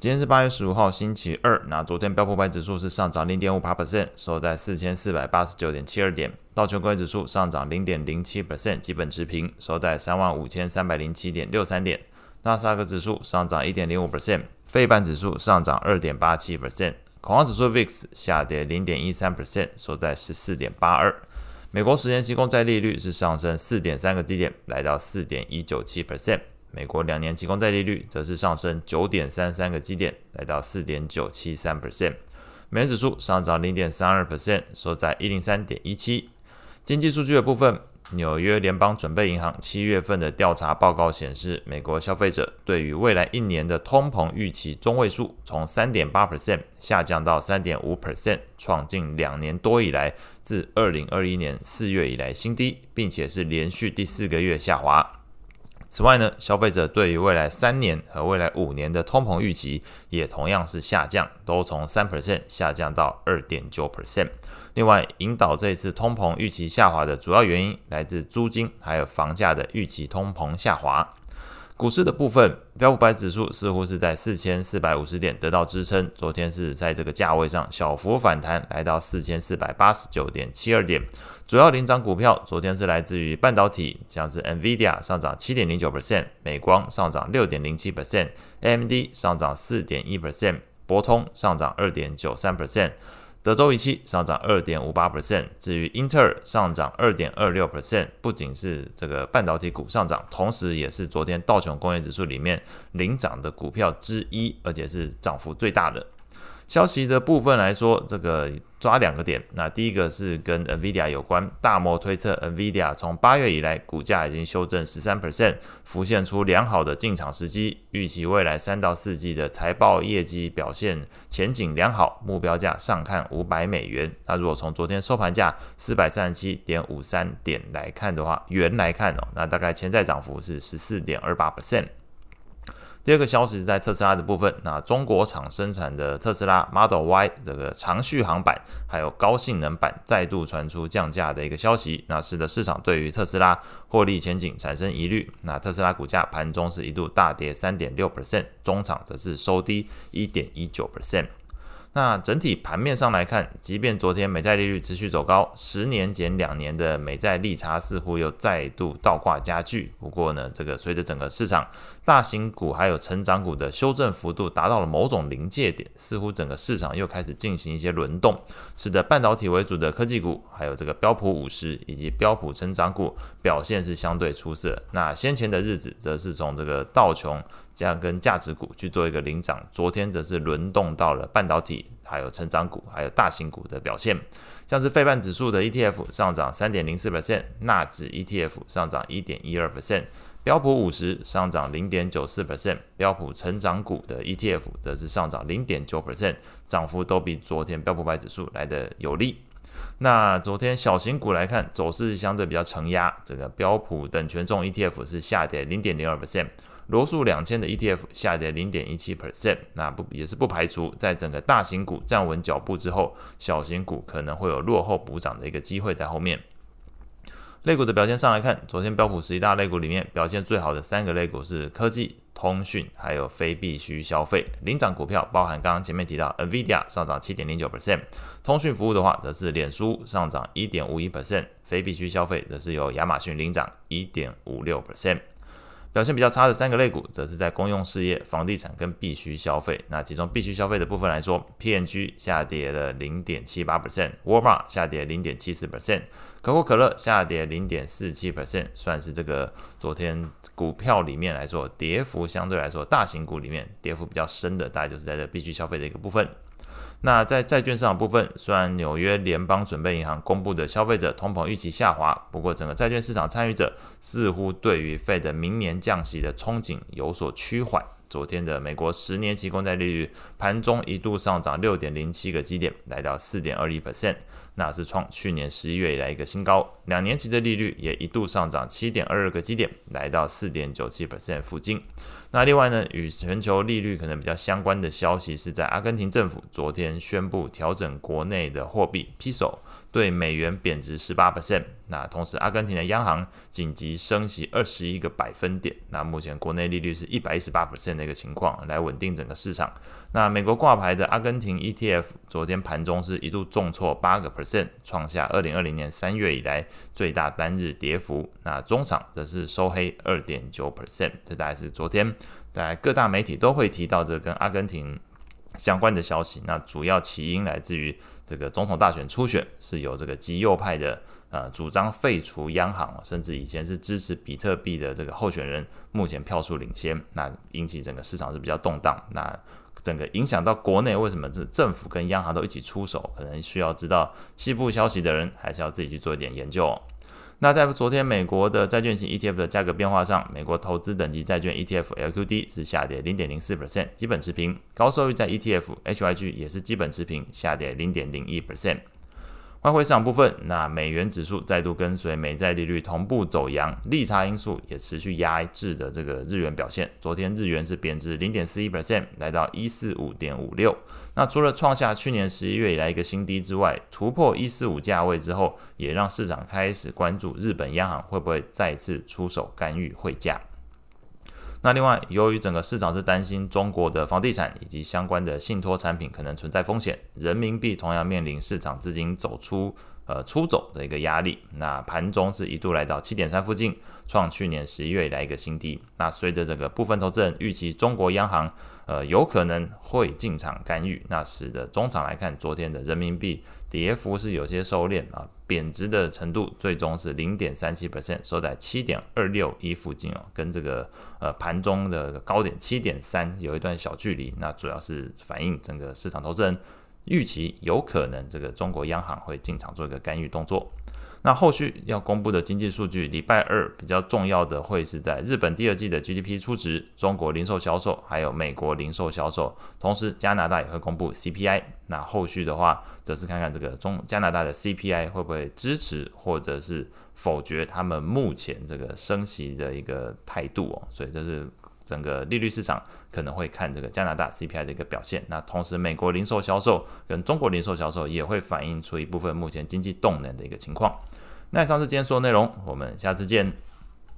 今天是八月十五号，星期二。那昨天标普五百指数是上涨零点五八 percent，收在四千四百八十九点七二点。道琼工业指数上涨零点零七 percent，基本持平，收在三万五千三百零七点六三点。纳斯达克指数上涨一点零五 percent，费半指数上涨二点八七 percent，恐慌指数 VIX 下跌零点一三 percent，收在十四点八二。美国十年期公债利率是上升四点三个基点，来到四点一九七 percent。美国两年期公债利率则是上升九点三三个基点，来到四点九七三 percent。美元指数上涨零点三二 percent，收在一零三点一七。经济数据的部分，纽约联邦准备银行七月份的调查报告显示，美国消费者对于未来一年的通膨预期中位数从三点八 percent 下降到三点五 percent，创近两年多以来自二零二一年四月以来新低，并且是连续第四个月下滑。此外呢，消费者对于未来三年和未来五年的通膨预期也同样是下降，都从三 percent 下降到二点九 percent。另外，引导这次通膨预期下滑的主要原因来自租金还有房价的预期通膨下滑。股市的部分，标普百指数似乎是在四千四百五十点得到支撑，昨天是在这个价位上小幅反弹，来到四千四百八十九点七二点。主要领涨股票昨天是来自于半导体，像是 NVIDIA 上涨七点零九 percent，美光上涨六点零七 percent，AMD 上涨四点一 percent，博通上涨二点九三 percent。德州仪器上涨二点五八 percent，至于英特尔上涨二点二六 percent，不仅是这个半导体股上涨，同时也是昨天道琼工业指数里面领涨的股票之一，而且是涨幅最大的。消息的部分来说，这个抓两个点。那第一个是跟 NVIDIA 有关，大摩推测 NVIDIA 从八月以来股价已经修正十三 percent，浮现出良好的进场时机，预期未来三到四季的财报业绩表现前景良好，目标价上看五百美元。那如果从昨天收盘价四百三十七点五三点来看的话，元来看哦，那大概潜在涨幅是十四点二八 percent。第二个消息是在特斯拉的部分，那中国厂生产的特斯拉 Model Y 这个长续航版还有高性能版再度传出降价的一个消息，那使得市场对于特斯拉获利前景产生疑虑，那特斯拉股价盘中是一度大跌三点六 percent，中场则是收低一点一九 percent。那整体盘面上来看，即便昨天美债利率持续走高，十年减两年的美债利差似乎又再度倒挂加剧。不过呢，这个随着整个市场大型股还有成长股的修正幅度达到了某种临界点，似乎整个市场又开始进行一些轮动，使得半导体为主的科技股，还有这个标普五十以及标普成长股表现是相对出色。那先前的日子则是从这个道琼。这样跟价值股去做一个领涨，昨天则是轮动到了半导体，还有成长股，还有大型股的表现，像是费半指数的 ETF 上涨三点零四 percent，纳指 ETF 上涨一点一二 percent，标普五十上涨零点九四 percent，标普成长股的 ETF 则是上涨零点九 percent，涨幅都比昨天标普百指数来得有利。那昨天小型股来看，走势相对比较承压，这个标普等权重 ETF 是下跌零点零二 percent。罗素两千的 ETF 下跌零点一七 percent，那不也是不排除在整个大型股站稳脚步之后，小型股可能会有落后补涨的一个机会在后面。类股的表现上来看，昨天标普十一大类股里面表现最好的三个类股是科技、通讯还有非必需消费。领涨股票包含刚刚前面提到 NVIDIA 上涨七点零九 percent，通讯服务的话则是脸书上涨一点五一 percent，非必需消费则是由亚马逊领涨一点五六 percent。表现比较差的三个类股，则是在公用事业、房地产跟必需消费。那其中必需消费的部分来说，P&G 下跌了零点七八 percent，Walmart 下跌零点七四 percent，可口可乐下跌零点四七 percent，算是这个昨天股票里面来说，跌幅相对来说大型股里面跌幅比较深的，大概就是在这必须消费的一个部分。那在债券市场部分，虽然纽约联邦准备银行公布的消费者通膨预期下滑，不过整个债券市场参与者似乎对于费的明年降息的憧憬有所趋缓。昨天的美国十年期公债利率盘中一度上涨六点零七个基点，来到四点二一 percent，那是创去年十一月以来一个新高。两年期的利率也一度上涨七点二二个基点，来到四点九七 percent 附近。那另外呢，与全球利率可能比较相关的消息是在阿根廷政府昨天宣布调整国内的货币 Peso。对美元贬值十八 percent。那同时，阿根廷的央行紧急升息二十一个百分点。那目前国内利率是一百一十八 percent 的一个情况，来稳定整个市场。那美国挂牌的阿根廷 ETF 昨天盘中是一度重挫八个 percent，创下二零二零年三月以来最大单日跌幅。那中场则是收黑二点九 percent。这大概是昨天，大概各大媒体都会提到这跟阿根廷相关的消息。那主要起因来自于这个总统大选初选是由这个极右派的。呃，主张废除央行，甚至以前是支持比特币的这个候选人，目前票数领先，那引起整个市场是比较动荡。那整个影响到国内，为什么是政府跟央行都一起出手？可能需要知道西部消息的人，还是要自己去做一点研究哦。那在昨天美国的债券型 ETF 的价格变化上，美国投资等级债券 ETF LQD 是下跌零点零四 percent，基本持平；高收益债 ETF HYG 也是基本持平，下跌零点零一 percent。外汇市场部分，那美元指数再度跟随美债利率同步走扬，利差因素也持续压制的这个日元表现。昨天日元是贬值零点四一 percent，来到一四五点五六。那除了创下去年十一月以来一个新低之外，突破一四五价位之后，也让市场开始关注日本央行会不会再次出手干预汇价。那另外，由于整个市场是担心中国的房地产以及相关的信托产品可能存在风险，人民币同样面临市场资金走出呃出走的一个压力。那盘中是一度来到七点三附近，创去年十一月以来一个新低。那随着这个部分投资人预期中国央行呃有可能会进场干预，那使得中场来看，昨天的人民币跌幅是有些收敛啊。贬值的程度最终是零点三七 percent，收在七点二六一附近哦，跟这个呃盘中的高点七点三有一段小距离。那主要是反映整个市场投资人预期有可能这个中国央行会进场做一个干预动作。那后续要公布的经济数据，礼拜二比较重要的会是在日本第二季的 GDP 初值、中国零售销售，还有美国零售销售，同时加拿大也会公布 CPI。那后续的话，则是看看这个中加拿大的 CPI 会不会支持或者是否决他们目前这个升息的一个态度哦。所以这是。整个利率市场可能会看这个加拿大 CPI 的一个表现，那同时美国零售销售跟中国零售销售也会反映出一部分目前经济动能的一个情况。那以上是今天所有内容，我们下次见。